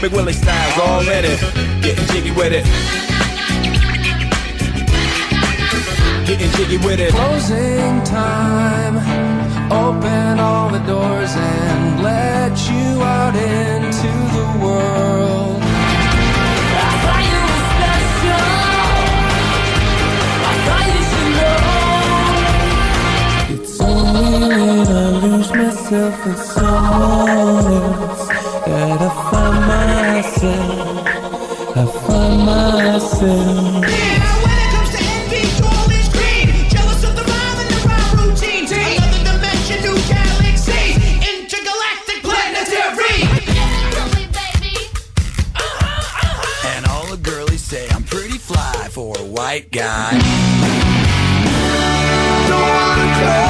Big Willie styles already. Getting jiggy with it. Getting jiggy with it. Closing time. Open all the doors and let you out into the world. I thought you were special. I thought you should know. It's only when I lose myself in someone else that I find myself. I find myself. And all the girlies say I'm pretty fly for a white guy. Don't wanna close